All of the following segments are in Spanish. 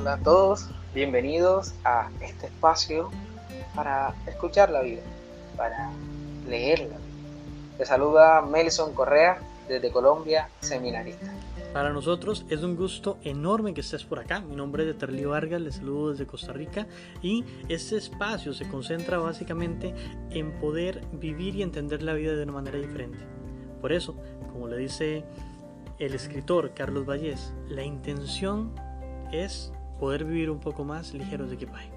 Hola a todos, bienvenidos a este espacio para escuchar la vida, para leer la vida. Te saluda Melson Correa desde Colombia, seminarista. Para nosotros es un gusto enorme que estés por acá. Mi nombre es Eterlio Vargas, les saludo desde Costa Rica y este espacio se concentra básicamente en poder vivir y entender la vida de una manera diferente. Por eso, como le dice el escritor Carlos Vallés, la intención es poder vivir un poco más ligeros de equipaje.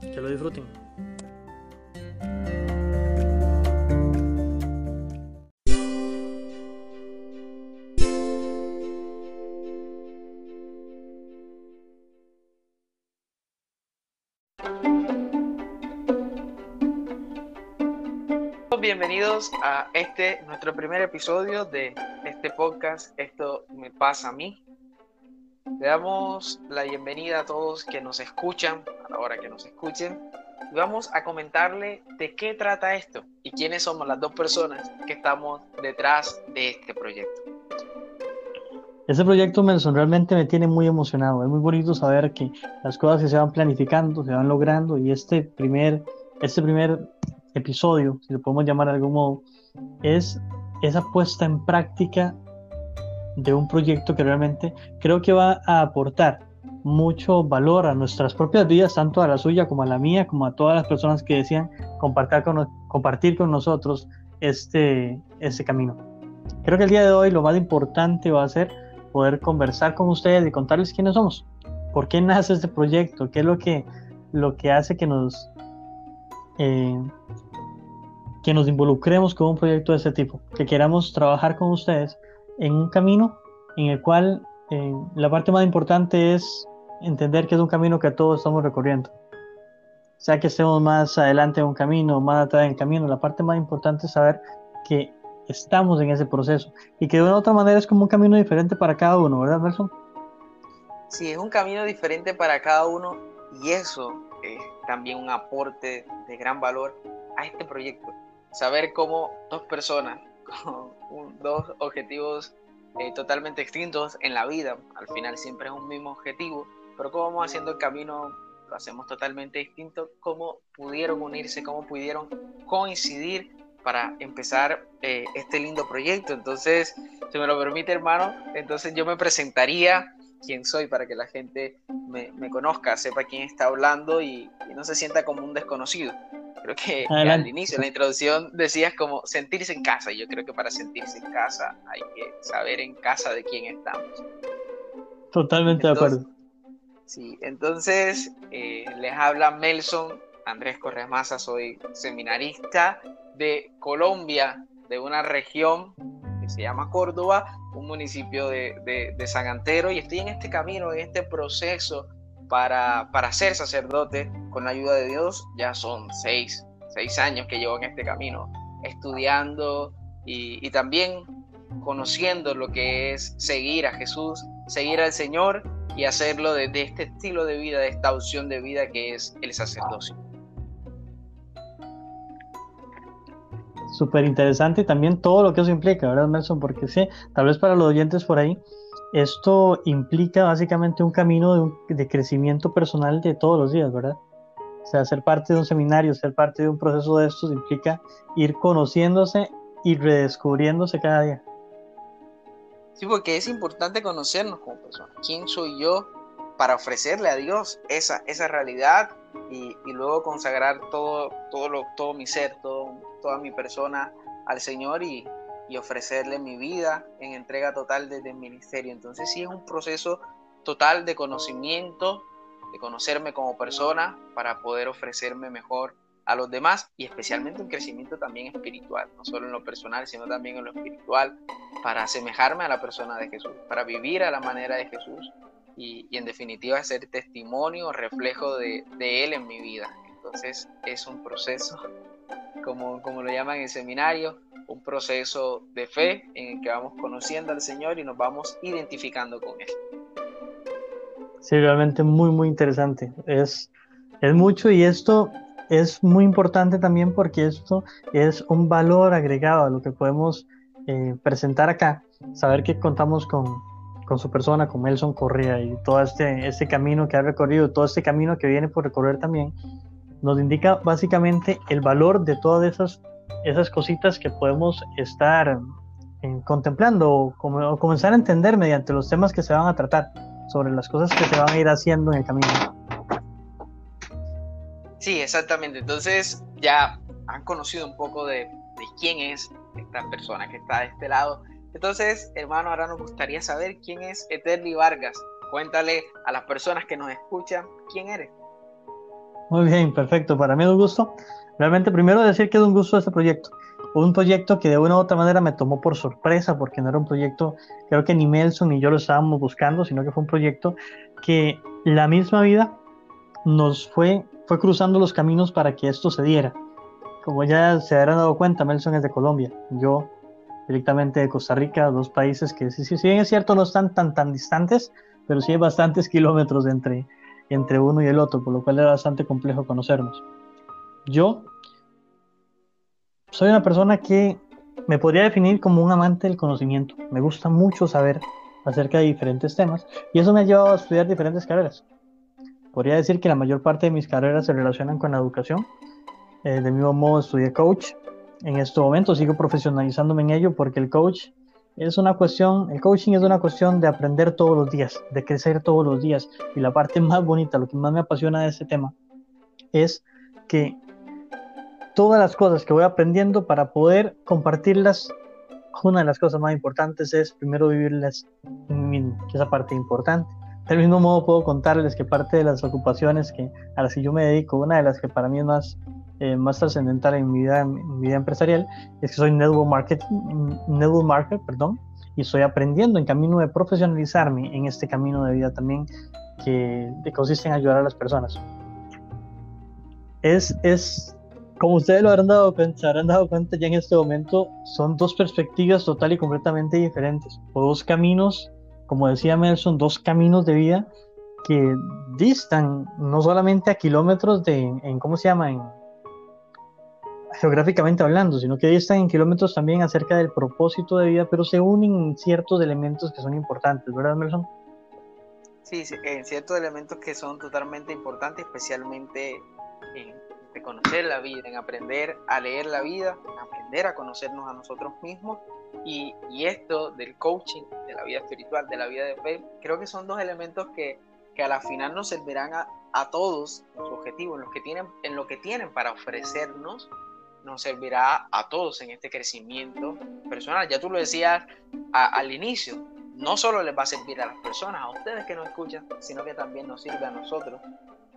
Que lo disfruten. Bienvenidos a este, nuestro primer episodio de este podcast, Esto me pasa a mí. Le damos la bienvenida a todos que nos escuchan, a la hora que nos escuchen, y vamos a comentarle de qué trata esto y quiénes somos las dos personas que estamos detrás de este proyecto. Este proyecto, Nelson, realmente me tiene muy emocionado. Es muy bonito saber que las cosas se van planificando, se van logrando y este primer, este primer episodio, si lo podemos llamar de algún modo, es esa puesta en práctica de un proyecto que realmente creo que va a aportar mucho valor a nuestras propias vidas, tanto a la suya como a la mía, como a todas las personas que decían compartir con, compartir con nosotros este, este camino. Creo que el día de hoy lo más importante va a ser poder conversar con ustedes y contarles quiénes somos, por qué nace este proyecto, qué es lo que, lo que hace que nos, eh, que nos involucremos con un proyecto de este tipo, que queramos trabajar con ustedes en un camino en el cual eh, la parte más importante es entender que es un camino que todos estamos recorriendo. Sea que estemos más adelante en un camino, más atrás en el camino, la parte más importante es saber que estamos en ese proceso y que de una otra manera es como un camino diferente para cada uno, ¿verdad, Nelson? Sí, es un camino diferente para cada uno y eso es también un aporte de gran valor a este proyecto. Saber cómo dos personas con dos objetivos eh, totalmente distintos en la vida. Al final siempre es un mismo objetivo, pero cómo vamos haciendo el camino lo hacemos totalmente distinto, cómo pudieron unirse, cómo pudieron coincidir para empezar eh, este lindo proyecto. Entonces, si me lo permite, hermano, entonces yo me presentaría quién soy para que la gente me, me conozca, sepa quién está hablando y, y no se sienta como un desconocido. Creo que al inicio, en la introducción, decías como sentirse en casa. Y yo creo que para sentirse en casa hay que saber en casa de quién estamos. Totalmente de acuerdo. Sí, entonces eh, les habla Melson Andrés Correa Maza, soy seminarista de Colombia, de una región que se llama Córdoba, un municipio de, de, de San Antero, y estoy en este camino, en este proceso para, para ser sacerdote con la ayuda de Dios. Ya son seis, seis años que llevo en este camino, estudiando y, y también conociendo lo que es seguir a Jesús, seguir al Señor y hacerlo desde este estilo de vida, de esta opción de vida que es el sacerdocio. Súper interesante también todo lo que eso implica, ¿verdad, Nelson? Porque sí, tal vez para los oyentes por ahí, esto implica básicamente un camino de, crecimiento personal de todos los días, ¿verdad? O sea, ser parte de un seminario, ser parte de un proceso de estos implica ir conociéndose y redescubriéndose cada día. Sí, porque es importante conocernos como personas. ¿Quién soy yo para ofrecerle a Dios esa, esa realidad y, y luego consagrar todo, todo, lo, todo mi ser, todo, toda mi persona al Señor y, y ofrecerle mi vida en entrega total desde el ministerio. Entonces sí es un proceso total de conocimiento, de conocerme como persona para poder ofrecerme mejor a los demás y especialmente un crecimiento también espiritual, no solo en lo personal, sino también en lo espiritual, para asemejarme a la persona de Jesús, para vivir a la manera de Jesús y, y en definitiva ser testimonio, reflejo de, de, Él en mi vida. Entonces es un proceso, como, como lo llaman en el seminario, un proceso de fe en el que vamos conociendo al Señor y nos vamos identificando con Él. Sí, realmente muy, muy interesante. Es, es mucho y esto es muy importante también porque esto es un valor agregado a lo que podemos eh, presentar acá. Saber que contamos con, con su persona, con Nelson Correa y todo este, este camino que ha recorrido, todo este camino que viene por recorrer también, nos indica básicamente el valor de todas esas, esas cositas que podemos estar eh, contemplando o, o comenzar a entender mediante los temas que se van a tratar, sobre las cosas que se van a ir haciendo en el camino. Sí, exactamente. Entonces ya han conocido un poco de, de quién es esta persona que está de este lado. Entonces, hermano, ahora nos gustaría saber quién es Eterli Vargas. Cuéntale a las personas que nos escuchan quién eres. Muy bien, perfecto. Para mí es un gusto. Realmente, primero decir que es un gusto este proyecto. Un proyecto que de una u otra manera me tomó por sorpresa, porque no era un proyecto, creo que ni Nelson ni yo lo estábamos buscando, sino que fue un proyecto que la misma vida nos fue, fue cruzando los caminos para que esto se diera. Como ya se habrán dado cuenta, Nelson es de Colombia, yo directamente de Costa Rica, dos países que sí bien es cierto no están tan, tan distantes, pero sí hay bastantes kilómetros entre, entre uno y el otro, por lo cual era bastante complejo conocernos. Yo soy una persona que me podría definir como un amante del conocimiento. Me gusta mucho saber acerca de diferentes temas y eso me ha llevado a estudiar diferentes carreras. Podría decir que la mayor parte de mis carreras se relacionan con la educación. Eh, de mismo modo estudié coach. En este momento sigo profesionalizándome en ello porque el coach es una cuestión, el coaching es una cuestión de aprender todos los días, de crecer todos los días. Y la parte más bonita, lo que más me apasiona de este tema, es que todas las cosas que voy aprendiendo para poder compartirlas, una de las cosas más importantes es primero vivirlas que es la parte importante. Del mismo modo puedo contarles que parte de las ocupaciones que, a las que yo me dedico, una de las que para mí es más eh, más trascendental en mi vida, en mi vida empresarial es que soy network market, network market, perdón, y estoy aprendiendo en camino de profesionalizarme en este camino de vida también que, que consiste en ayudar a las personas. Es, es, como ustedes lo habrán dado cuenta, habrán dado cuenta ya en este momento, son dos perspectivas total y completamente diferentes, o dos caminos, como decía Nelson, dos caminos de vida que distan no solamente a kilómetros de, en, ¿cómo se llama? En, geográficamente hablando, sino que están en kilómetros también acerca del propósito de vida, pero se unen ciertos elementos que son importantes, ¿verdad, Nelson? Sí, en ciertos elementos que son totalmente importantes, especialmente en conocer la vida, en aprender a leer la vida, en aprender a conocernos a nosotros mismos. Y, y esto del coaching, de la vida espiritual, de la vida de fe, creo que son dos elementos que, que a la final nos servirán a, a todos en su objetivo, en, los que tienen, en lo que tienen para ofrecernos nos servirá a todos en este crecimiento personal. Ya tú lo decías al inicio, no solo les va a servir a las personas, a ustedes que nos escuchan, sino que también nos sirve a nosotros,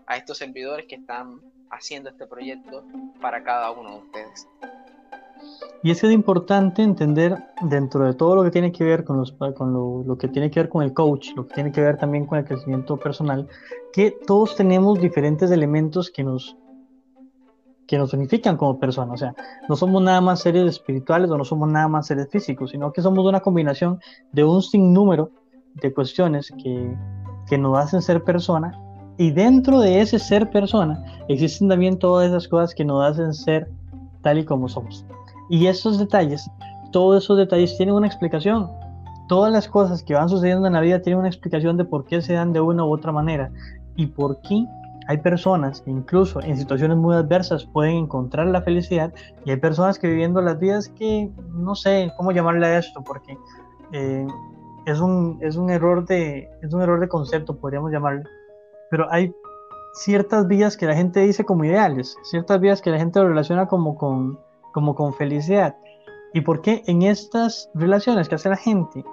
a estos servidores que están haciendo este proyecto para cada uno de ustedes. Y es que es importante entender dentro de todo lo que tiene que ver con, los, con lo, lo, que tiene que ver con el coach, lo que tiene que ver también con el crecimiento personal, que todos tenemos diferentes elementos que nos que nos unifican como personas. O sea, no somos nada más seres espirituales o no somos nada más seres físicos, sino que somos una combinación de un sinnúmero de cuestiones que, que nos hacen ser persona. Y dentro de ese ser persona existen también todas esas cosas que nos hacen ser tal y como somos. Y esos detalles, todos esos detalles tienen una explicación. Todas las cosas que van sucediendo en la vida tienen una explicación de por qué se dan de una u otra manera y por qué hay personas que incluso en situaciones muy adversas pueden encontrar la felicidad y hay personas que viviendo las vidas que no sé cómo llamarle a esto porque eh, es, un, es, un error de, es un error de concepto, podríamos llamarle. Pero hay ciertas vidas que la gente dice como ideales, ciertas vidas que la gente relaciona como con, como con felicidad. ¿Y por qué en estas relaciones que hace la gente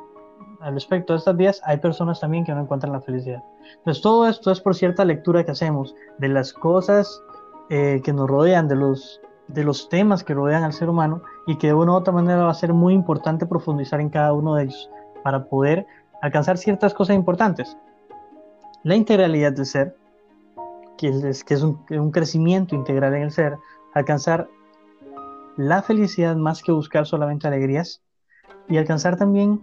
al respecto de estas vías, hay personas también que no encuentran la felicidad. Entonces, todo esto es por cierta lectura que hacemos de las cosas eh, que nos rodean, de los, de los temas que rodean al ser humano y que de una u otra manera va a ser muy importante profundizar en cada uno de ellos para poder alcanzar ciertas cosas importantes. La integralidad del ser, que es, que es un, un crecimiento integral en el ser, alcanzar la felicidad más que buscar solamente alegrías y alcanzar también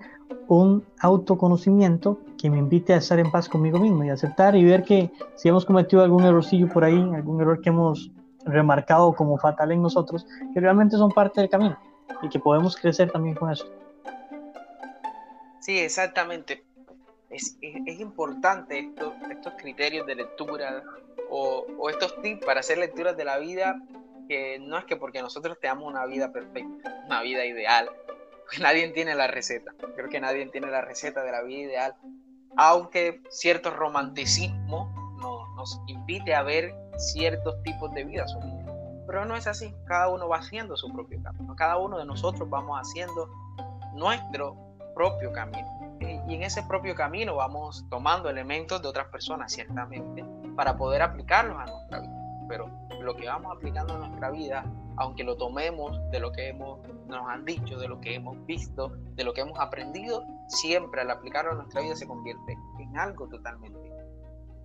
un autoconocimiento que me invite a estar en paz conmigo mismo y aceptar y ver que si hemos cometido algún errorcillo por ahí, algún error que hemos remarcado como fatal en nosotros, que realmente son parte del camino y que podemos crecer también con eso. Sí, exactamente. es, importante esto, estos criterios de lectura o, o, estos tips para hacer lecturas de la vida que no es que porque nosotros tengamos una vida perfecta, una vida ideal, nadie tiene la receta. Creo que nadie tiene la receta de la vida ideal, aunque cierto romanticismo nos invite a ver ciertos tipos de vida. Pero no es así, cada uno va haciendo su propio camino, cada uno de nosotros vamos haciendo nuestro propio camino. Y en ese propio camino vamos tomando elementos de otras personas, ciertamente, para poder aplicarlos a nuestra vida. Pero lo que vamos aplicando en nuestra vida, aunque lo tomemos de lo que hemos, nos han dicho, de lo que hemos visto, de lo que hemos aprendido, siempre al aplicarlo a nuestra vida se convierte en algo totalmente.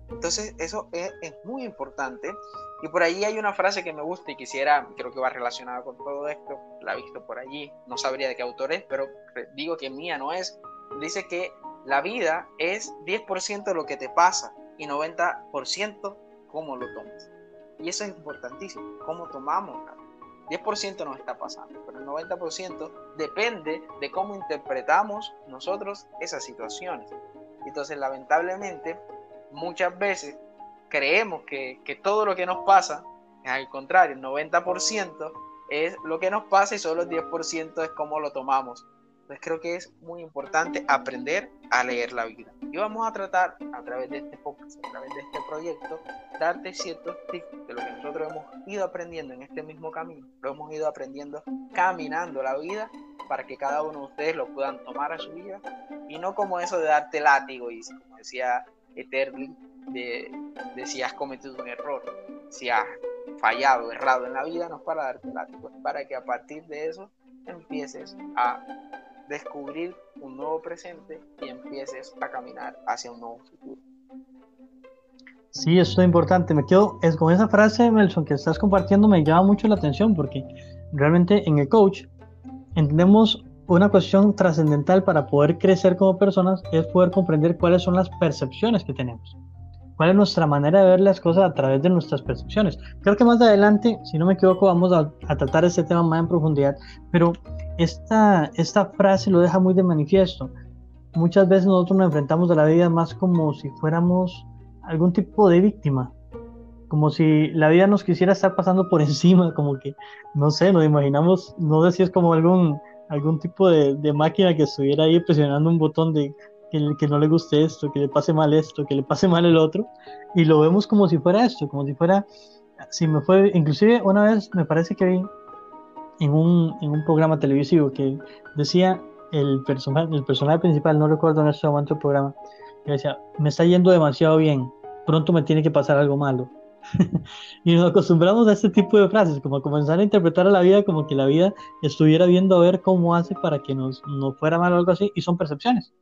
Entonces eso es, es muy importante y por ahí hay una frase que me gusta y quisiera, creo que va relacionada con todo esto, la he visto por allí, no sabría de qué autor es, pero digo que mía no es. Dice que la vida es 10% de lo que te pasa y 90% cómo lo tomas. Y eso es importantísimo, cómo tomamos. 10% nos está pasando, pero el 90% depende de cómo interpretamos nosotros esas situaciones. Entonces, lamentablemente, muchas veces creemos que, todo lo que nos pasa, al contrario, el 90% es lo que nos pasa y solo el 10% es cómo lo tomamos. Entonces creo que es muy importante aprender a leer la vida. Y vamos a tratar a través de este podcast, a través de este proyecto, darte ciertos tips de lo que nosotros hemos ido aprendiendo en este mismo camino. Lo hemos ido aprendiendo caminando la vida para que cada uno de ustedes lo puedan tomar a su vida y no como eso de darte látigo y como decía Eterling, de, si has cometido un error, si has fallado, errado en la vida, no es para darte látigo, es para que a partir de eso empieces a descubrir un nuevo presente y empieces a caminar hacia un nuevo futuro. Sí, eso es importante. Me quedo es con esa frase, Melson, que estás compartiendo, me llama mucho la atención porque realmente en el coach entendemos una cuestión trascendental para poder crecer como personas es poder comprender cuáles son las percepciones que tenemos cuál es nuestra manera de ver las cosas a través de nuestras percepciones. Creo que más adelante, si no me equivoco, vamos a, tratar este tema más en profundidad, pero esta, esta frase lo deja muy de manifiesto. Muchas veces nosotros nos enfrentamos a la vida más como si fuéramos algún tipo de víctima, como si la vida nos quisiera estar pasando por encima, como que, no sé, nos imaginamos, no sé si es como algún, algún tipo de, de máquina que estuviera ahí presionando un botón de que, no le guste esto, que le pase mal esto, que le pase mal el otro, y lo vemos como si fuera esto, como si fuera, si me fue, inclusive una vez me parece que vi en un, en un programa televisivo que decía el personaje, el personaje principal, no recuerdo en este momento el programa, que decía, me está yendo demasiado bien, pronto me tiene que pasar algo malo. y nos acostumbramos a este tipo de frases, como a comenzar a interpretar a la vida como que la vida estuviera viendo a ver cómo hace para que nos, nos fuera mal o algo así, y son percepciones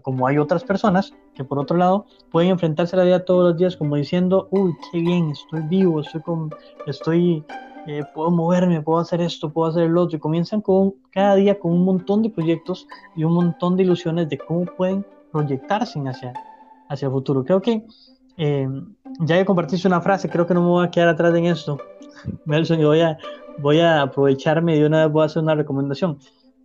como hay otras personas que por otro lado pueden enfrentarse a la vida todos los días como diciendo, uy, qué bien, estoy vivo, estoy, con, estoy eh, puedo moverme, puedo hacer esto, puedo hacer el otro, y comienzan con, cada día con un montón de proyectos y un montón de ilusiones de cómo pueden proyectarse hacia, hacia el futuro. Creo que eh, ya que compartiste una frase, creo que no me voy a quedar atrás en esto, Nelson, y voy a, voy a aprovecharme de una vez voy a hacer una recomendación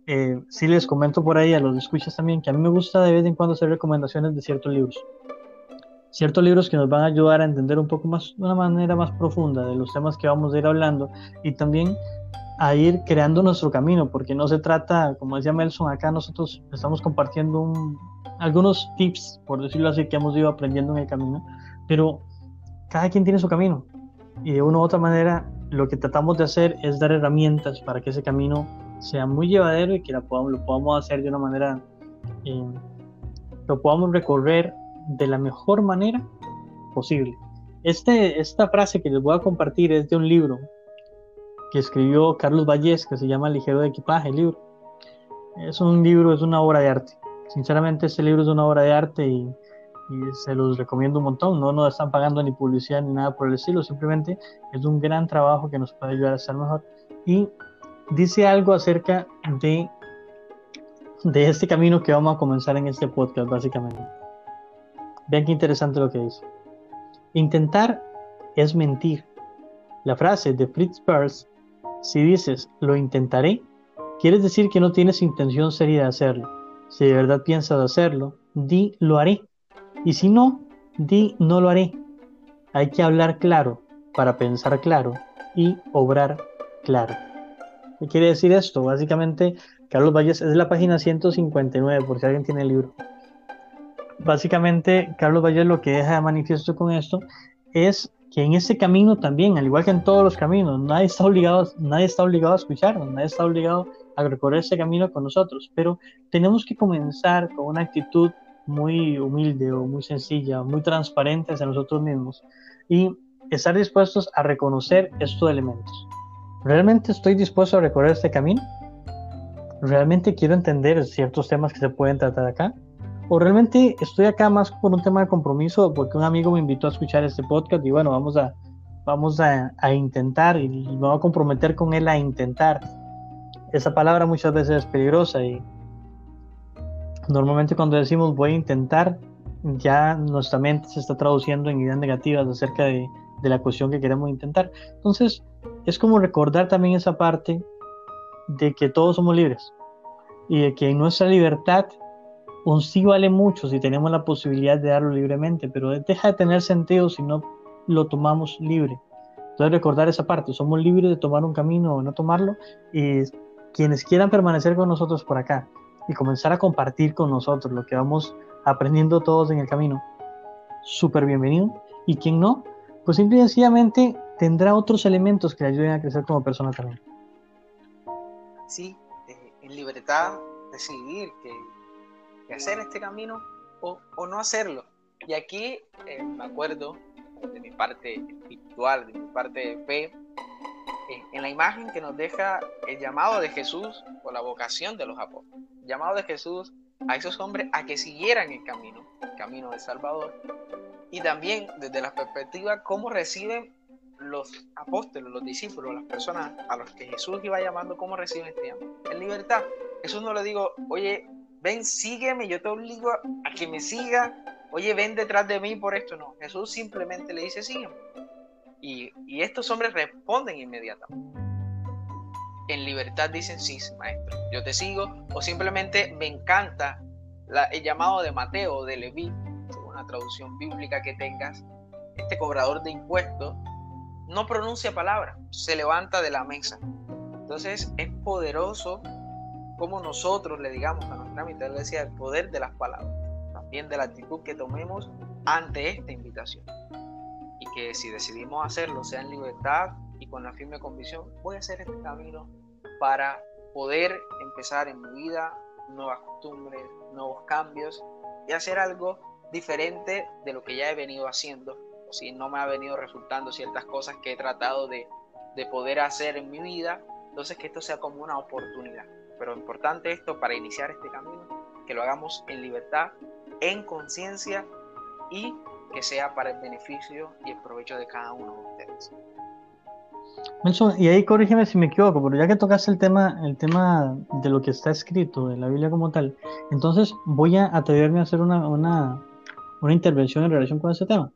eh, sí les comento por ahí a los escuchas también que a mí me gusta de vez en cuando hacer recomendaciones de ciertos libros. Ciertos libros que nos van a ayudar a entender un poco más, de una manera más profunda de los temas que vamos a ir hablando y también a ir creando nuestro camino, porque no se trata, como decía Melson, acá nosotros estamos compartiendo algunos tips, por decirlo así, que hemos ido aprendiendo en el camino, pero cada quien tiene su camino y de una u otra manera lo que tratamos de hacer es dar herramientas para que ese camino sea muy llevadero y que la podamos, lo podamos hacer de una manera, eh, lo podamos recorrer de la mejor manera posible. Este, esta frase que les voy a compartir es de un libro que escribió Carlos Vallés, que se llama Ligero de Equipaje, el libro. Es un libro, es una obra de arte. Sinceramente, este libro es una obra de arte y, y se los recomiendo un montón. No nos están pagando ni publicidad ni nada por el estilo, simplemente es un gran trabajo que nos puede ayudar a estar mejor. Y dice algo acerca de, de este camino que vamos a comenzar en este podcast, básicamente. Vean qué interesante lo que dice. Intentar es mentir. La frase de Fritz Perls, si dices lo intentaré, quieres decir que no tienes intención seria de hacerlo. Si de verdad piensas hacerlo, di lo haré. Y si no, di no lo haré. Hay que hablar claro para pensar claro y obrar claro. ¿Qué quiere decir esto? Básicamente, Carlos Valles es la página 159, por si alguien tiene el libro. Básicamente, Carlos Valles lo que deja de manifiesto con esto es que en ese camino también, al igual que en todos los caminos, nadie está obligado, nadie está obligado a escucharnos, nadie está obligado a recorrer ese camino con nosotros, pero tenemos que comenzar con una actitud muy humilde o muy sencilla, muy transparente hacia nosotros mismos y estar dispuestos a reconocer estos elementos. ¿Realmente estoy dispuesto a recorrer este camino? ¿Realmente quiero entender ciertos temas que se pueden tratar acá? ¿O realmente estoy acá más por un tema de compromiso porque un amigo me invitó a escuchar este podcast y bueno, vamos a, vamos a, a intentar y me voy a comprometer con él a intentar? Esa palabra muchas veces es peligrosa y normalmente cuando decimos voy a intentar, ya nuestra mente se está traduciendo en ideas negativas acerca de, de la cuestión que queremos intentar. Entonces, es como recordar también esa parte de que todos somos libres y de que nuestra libertad un sí vale mucho si tenemos la posibilidad de darlo libremente, pero deja de tener sentido si no lo tomamos libre. Entonces recordar esa parte, somos libres de tomar un camino o no tomarlo y quienes quieran permanecer con nosotros por acá y comenzar a compartir con nosotros lo que vamos aprendiendo todos en el camino, súper bienvenido. Y quien no, pues simple y sencillamente tendrá otros elementos que le ayuden a crecer como persona también. Sí, eh, en libertad decidir que, hacer este camino o, no hacerlo. Y aquí eh, me acuerdo de mi parte espiritual, de mi parte de fe, eh, en la imagen que nos deja el llamado de Jesús o la vocación de los apóstoles. Llamado de Jesús a esos hombres a que siguieran el camino, el camino del Salvador. Y también desde la perspectiva cómo reciben los apóstoles, los discípulos, las personas a los que Jesús iba llamando, cómo reciben este llamado. En libertad. Jesús no le digo, oye, ven, sígueme, yo te obligo a que me siga, oye, ven detrás de mí por esto. No, Jesús simplemente le dice, sígueme. Y, y estos hombres responden inmediatamente. En libertad dicen, sí, maestro, yo te sigo. O simplemente me encanta el llamado de Mateo de Leví, la traducción bíblica que tengas, este cobrador de impuestos no pronuncia palabra, se levanta de la mesa. Entonces es poderoso como nosotros le digamos a nuestra mitad, el poder de las palabras, también de la actitud que tomemos ante esta invitación. Y que si decidimos hacerlo, sea en libertad y con la firme convicción, voy a hacer este camino para poder empezar en mi vida nuevas costumbres, nuevos cambios y hacer algo diferente de lo que ya he venido haciendo si no me ha venido resultando ciertas cosas que he tratado de, poder hacer en mi vida, entonces que esto sea como una oportunidad. Pero importante esto para iniciar este camino, que lo hagamos en libertad, en conciencia y que sea para el beneficio y el provecho de cada uno de ustedes. Y ahí corrígeme si me equivoco, pero ya que tocaste el tema, el tema de lo que está escrito, de la Biblia como tal, entonces voy a atreverme a hacer una, una intervención en relación con ese tema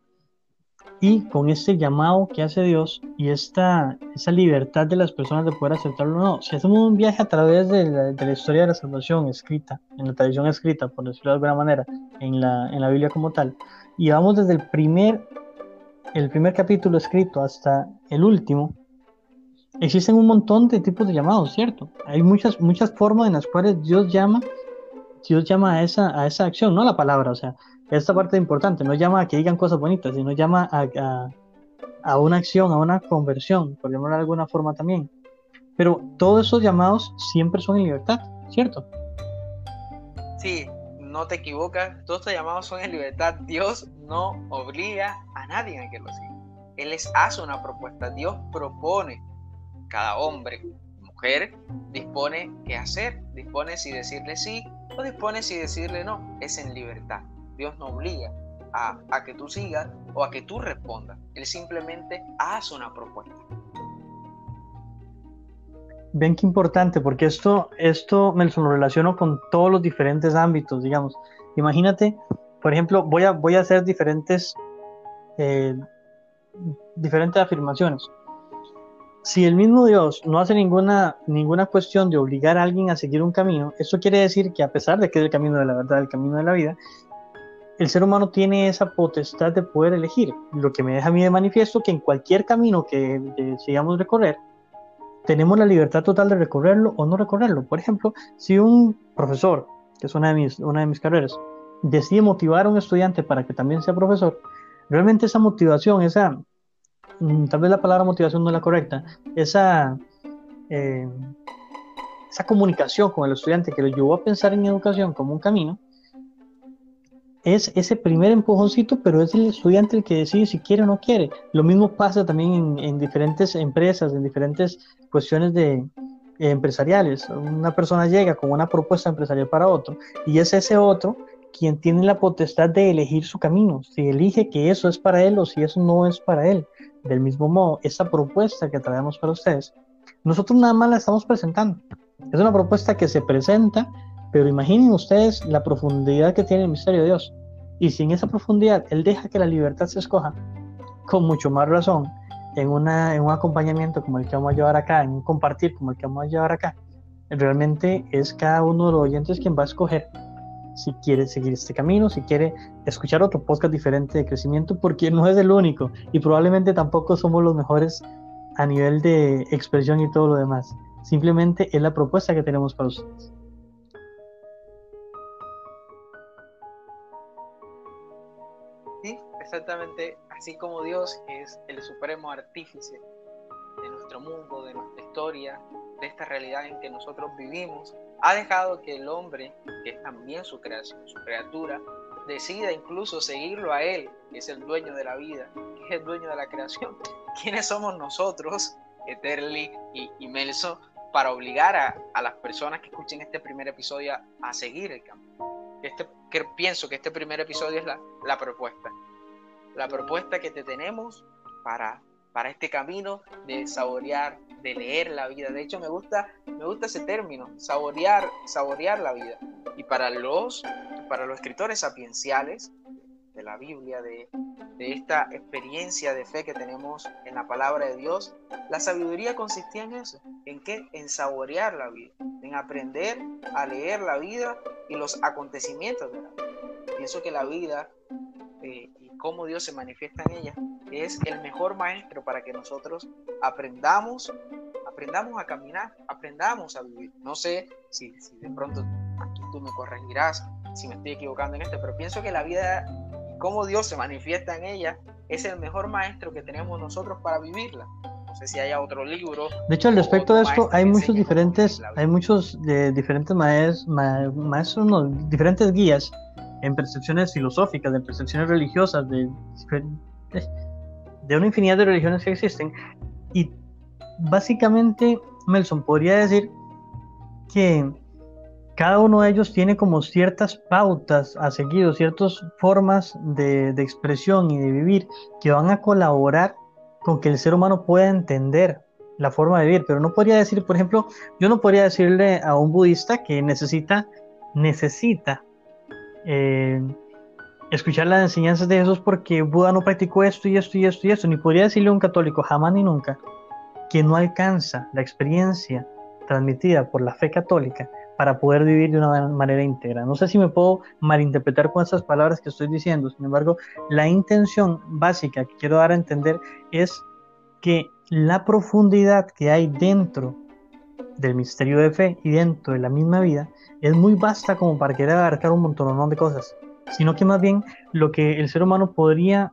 y con este llamado que hace Dios y esta, esa libertad de las personas de poder aceptarlo o no. Si hacemos un viaje a través de la, historia de la salvación escrita, en la tradición escrita, por decirlo de alguna manera, en la, en la Biblia como tal, y vamos desde el primer, el primer capítulo escrito hasta el último, existen un montón de tipos de llamados, ¿cierto? Hay muchas, muchas formas en las cuales Dios llama, Dios llama a esa, a esa acción, no la palabra, o sea, esta parte es importante, no llama a que digan cosas bonitas, sino llama a, a, una acción, a una conversión, por llamarlo de alguna forma también. Pero todos esos llamados siempre son en libertad, ¿cierto? Sí, no te equivocas, todos estos llamados son en libertad. Dios no obliga a nadie a que lo siga. Él les hace una propuesta, Dios propone, cada hombre, mujer, dispone qué hacer, dispone si decirle sí o dispone si decirle no, es en libertad. Dios no obliga a, que tú sigas o a que tú respondas. Él simplemente hace una propuesta. Ven qué importante, porque esto, esto me lo relaciono con todos los diferentes ámbitos, digamos. Imagínate, por ejemplo, voy a, voy a hacer diferentes, eh, diferentes afirmaciones si el mismo Dios no hace ninguna, ninguna cuestión de obligar a alguien a seguir un camino, eso quiere decir que a pesar de que es el camino de la verdad, el camino de la vida, el ser humano tiene esa potestad de poder elegir, lo que me deja a mí de manifiesto que en cualquier camino que decidamos recorrer, tenemos la libertad total de recorrerlo o no recorrerlo. Por ejemplo, si un profesor, que es una de mis, una de mis carreras, decide motivar a un estudiante para que también sea profesor, realmente esa motivación, esa, mm, tal vez la palabra motivación no es la correcta, esa, eh, esa comunicación con el estudiante que lo llevó a pensar en educación como un camino, es ese primer empujoncito, pero es el estudiante el que decide si quiere o no quiere. Lo mismo pasa también en, diferentes empresas, en diferentes cuestiones de, eh, empresariales. Una persona llega con una propuesta empresarial para otro y es ese otro quien tiene la potestad de elegir su camino, si elige que eso es para él o si eso no es para él. Del mismo modo, esa propuesta que traemos para ustedes, nosotros nada más la estamos presentando. Es una propuesta que se presenta pero imaginen ustedes la profundidad que tiene el misterio de Dios. Y si en esa profundidad Él deja que la libertad se escoja, con mucho más razón, en, una, en un acompañamiento como el que vamos a llevar acá, en un compartir como el que vamos a llevar acá, realmente es cada uno de los oyentes quien va a escoger si quiere seguir este camino, si quiere escuchar otro podcast diferente de crecimiento, porque no es el único y probablemente tampoco somos los mejores a nivel de expresión y todo lo demás. Simplemente es la propuesta que tenemos para ustedes. Exactamente así como Dios es el supremo artífice de nuestro mundo, de nuestra historia, de esta realidad en que nosotros vivimos, ha dejado que el hombre, que es también su creación, su criatura, decida incluso seguirlo a él, que es el dueño de la vida, que es el dueño de la creación. ¿Quiénes somos nosotros, Eterly y, y Melso, para obligar a, a, las personas que escuchen este primer episodio a, a seguir el camino? Este, que pienso que este primer episodio es la, la propuesta la propuesta que te tenemos para, para este camino de saborear, de leer la vida. De hecho, me gusta, me gusta ese término, saborear, saborear la vida. Y para los, para los escritores sapienciales de la Biblia, de, de esta experiencia de fe que tenemos en la palabra de Dios, la sabiduría consistía en eso, en qué, en saborear la vida, en aprender a leer la vida y los acontecimientos de la vida. Pienso que la vida eh, cómo Dios se manifiesta en ella, es el mejor maestro para que nosotros aprendamos, aprendamos a caminar, aprendamos a vivir. No sé si, de pronto aquí tú me corregirás si me estoy equivocando en esto, pero pienso que la vida, cómo Dios se manifiesta en ella, es el mejor maestro que tenemos nosotros para vivirla. No sé si haya otro libro. De hecho, al respecto de esto, hay muchos diferentes, hay muchos de diferentes maestros, maestros diferentes guías en percepciones filosóficas, en percepciones religiosas, de, de una infinidad de religiones que existen. Y básicamente, Melson podría decir que cada uno de ellos tiene como ciertas pautas a seguir, ciertas formas de, de, expresión y de vivir que van a colaborar con que el ser humano pueda entender la forma de vivir. Pero no podría decir, por ejemplo, yo no podría decirle a un budista que necesita, necesita eh, escuchar las enseñanzas de Jesús porque Buda no practicó esto y esto y esto y esto. Ni podría decirle a un católico jamás ni nunca que no alcanza la experiencia transmitida por la fe católica para poder vivir de una manera íntegra. No sé si me puedo malinterpretar con esas palabras que estoy diciendo, sin embargo, la intención básica que quiero dar a entender es que la profundidad que hay dentro del misterio de fe y dentro de la misma vida es muy vasta como para querer abarcar un montón de cosas, sino que más bien lo que el ser humano podría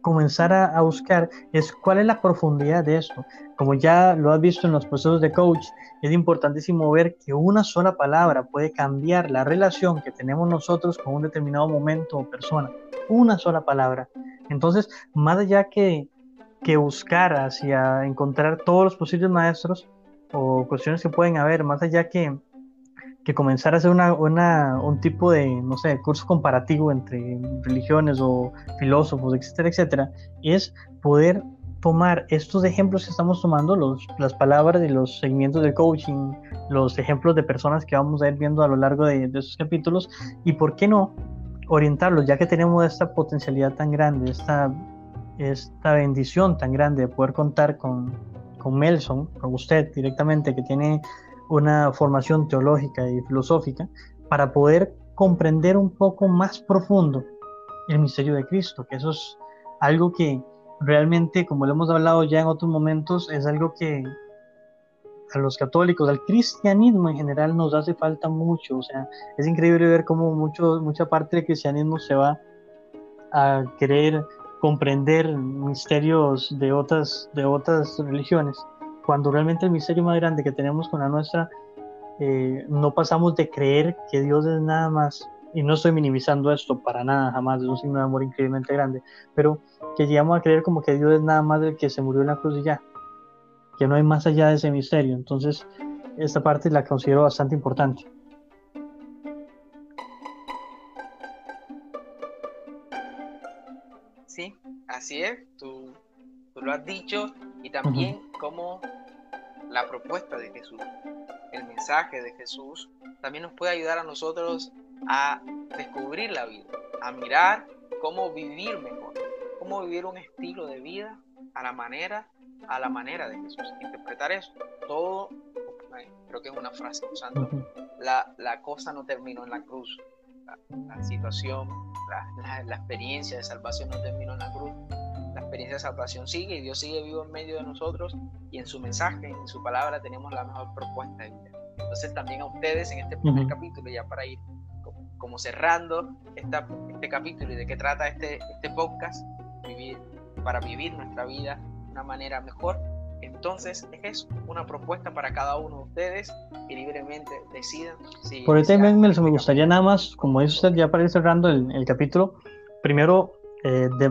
comenzar a, buscar es cuál es la profundidad de esto. Como ya lo has visto en los procesos de coach, es importantísimo ver que una sola palabra puede cambiar la relación que tenemos nosotros con un determinado momento o persona. Una sola palabra. Entonces, más allá que, que buscar hacia encontrar todos los posibles maestros o cuestiones que pueden haber, más allá que, que comenzar a hacer una, una, un tipo de, no sé, curso comparativo entre religiones o filósofos, etcétera, etcétera, es poder tomar estos ejemplos que estamos tomando, los, las palabras y los seguimientos de coaching, los ejemplos de personas que vamos a ir viendo a lo largo de, de esos capítulos, y por qué no orientarlos, ya que tenemos esta potencialidad tan grande, esta, esta bendición tan grande de poder contar con, con Melson, con usted directamente, que tiene una formación teológica y filosófica para poder comprender un poco más profundo el misterio de Cristo, que eso es algo que realmente, como lo hemos hablado ya en otros momentos, es algo que a los católicos, al cristianismo en general nos hace falta mucho. O sea, es increíble ver cómo mucho, mucha parte del cristianismo se va a querer comprender misterios de otras, de otras religiones, cuando realmente el misterio más grande que tenemos con la nuestra, eh, no pasamos de creer que Dios es nada más, y no estoy minimizando esto para nada, jamás, es un signo de amor increíblemente grande, pero que llegamos a creer como que Dios es nada más el que se murió en la cruz y ya, que no hay más allá de ese misterio. Entonces, esta parte la considero bastante importante. Así es, tú, tú lo has dicho y también como la propuesta de Jesús, el mensaje de Jesús, también nos puede ayudar a nosotros a descubrir la vida, a mirar cómo vivir mejor, cómo vivir un estilo de vida a la manera a la manera de Jesús. Interpretar eso. Todo, creo que es una frase usando, la, la cosa no terminó en la cruz. La, situación, la, la, experiencia de salvación no terminó en la cruz. La experiencia de salvación sigue y Dios sigue vivo en medio de nosotros y en su mensaje, en su palabra tenemos la mejor propuesta de vida. Entonces también a ustedes en este primer capítulo, ya para ir como, cerrando esta, este capítulo y de qué trata este, este podcast, vivir, para vivir nuestra vida manera mejor. Entonces es una propuesta para cada uno de ustedes y libremente decidan. Si Por el tema, me gustaría nada más, como dice usted, ya para ir cerrando el, capítulo, primero eh, de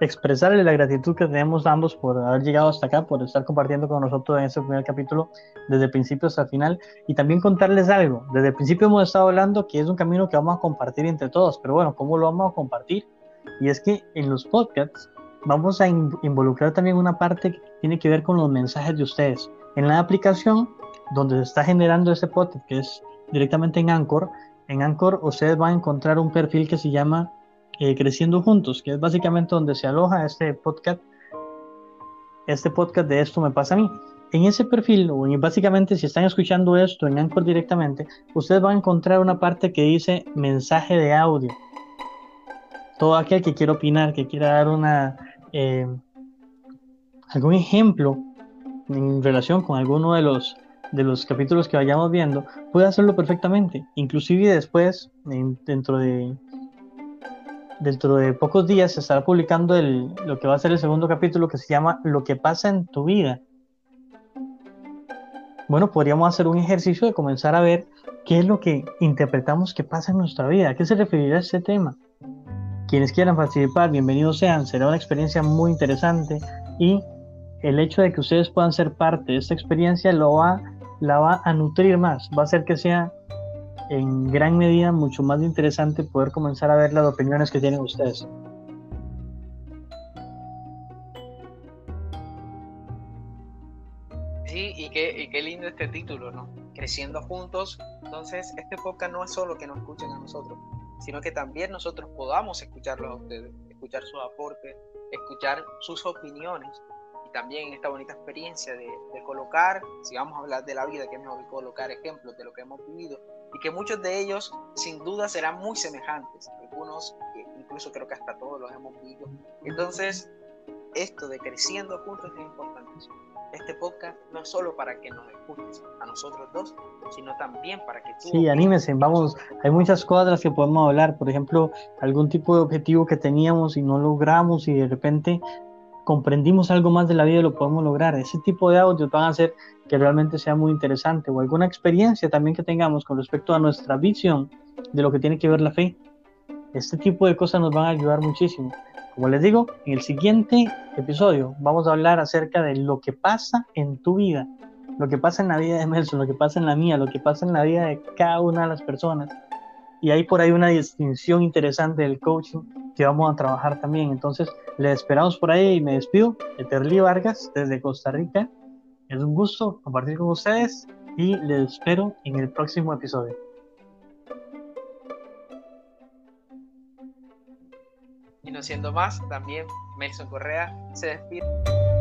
expresarle la gratitud que tenemos ambos por haber llegado hasta acá, por estar compartiendo con nosotros en este primer capítulo desde el principio hasta el final y también contarles algo. Desde el principio hemos estado hablando que es un camino que vamos a compartir entre todos, pero bueno, ¿cómo lo vamos a compartir? Y es que en los podcasts vamos a involucrar también una parte que tiene que ver con los mensajes de ustedes. En la aplicación donde se está generando este podcast, que es directamente en Anchor, en Anchor ustedes van a encontrar un perfil que se llama eh, Creciendo Juntos, que es básicamente donde se aloja este podcast, este podcast de Esto me pasa a mí. En ese perfil, básicamente si están escuchando esto en Anchor directamente, ustedes van a encontrar una parte que dice mensaje de audio. Todo aquel que quiera opinar, que quiera dar una, eh, algún ejemplo en relación con alguno de los, de los capítulos que vayamos viendo, puede hacerlo perfectamente. Inclusive después, dentro de dentro de pocos días se estará publicando el, lo que va a ser el segundo capítulo que se llama Lo que pasa en tu vida. Bueno, podríamos hacer un ejercicio de comenzar a ver qué es lo que interpretamos que pasa en nuestra vida. ¿A qué se referirá este tema? Quienes quieran participar, bienvenidos sean, será una experiencia muy interesante y el hecho de que ustedes puedan ser parte de esta experiencia lo va, la va a nutrir más, va a hacer que sea en gran medida mucho más interesante poder comenzar a ver las opiniones que tienen ustedes. Sí, y qué, y qué lindo este título, ¿no? Creciendo juntos. Entonces, este podcast no es solo que nos escuchen a nosotros, sino que también nosotros podamos escucharlos a ustedes, escuchar sus aportes, escuchar sus opiniones y también esta bonita experiencia de, colocar, si vamos a hablar de la vida, que es mejor colocar ejemplos de lo que hemos vivido y que muchos de ellos sin duda serán muy semejantes, algunos incluso creo que hasta todos los hemos vivido. Entonces, esto de creciendo juntos es importantísimo este podcast no es solo para que nos escuches a nosotros dos, sino también para que tú... Sí, anímense, vamos, hay muchas cosas de las que podemos hablar, por ejemplo, algún tipo de objetivo que teníamos y no logramos y de repente comprendimos algo más de la vida y lo podemos lograr. Ese tipo de audios van a hacer que realmente sea muy interesante o alguna experiencia también que tengamos con respecto a nuestra visión de lo que tiene que ver la fe. Este tipo de cosas nos van a ayudar muchísimo. Como les digo, en el siguiente episodio vamos a hablar acerca de lo que pasa en tu vida, lo que pasa en la vida de Melson, lo que pasa en la mía, lo que pasa en la vida de cada una de las personas. Y hay por ahí una distinción interesante del coaching que vamos a trabajar también. Entonces, les esperamos por ahí y me despido. Eterli Vargas desde Costa Rica. Es un gusto compartir con ustedes y les espero en el próximo episodio. Y no siendo más, también Melson Correa se despide.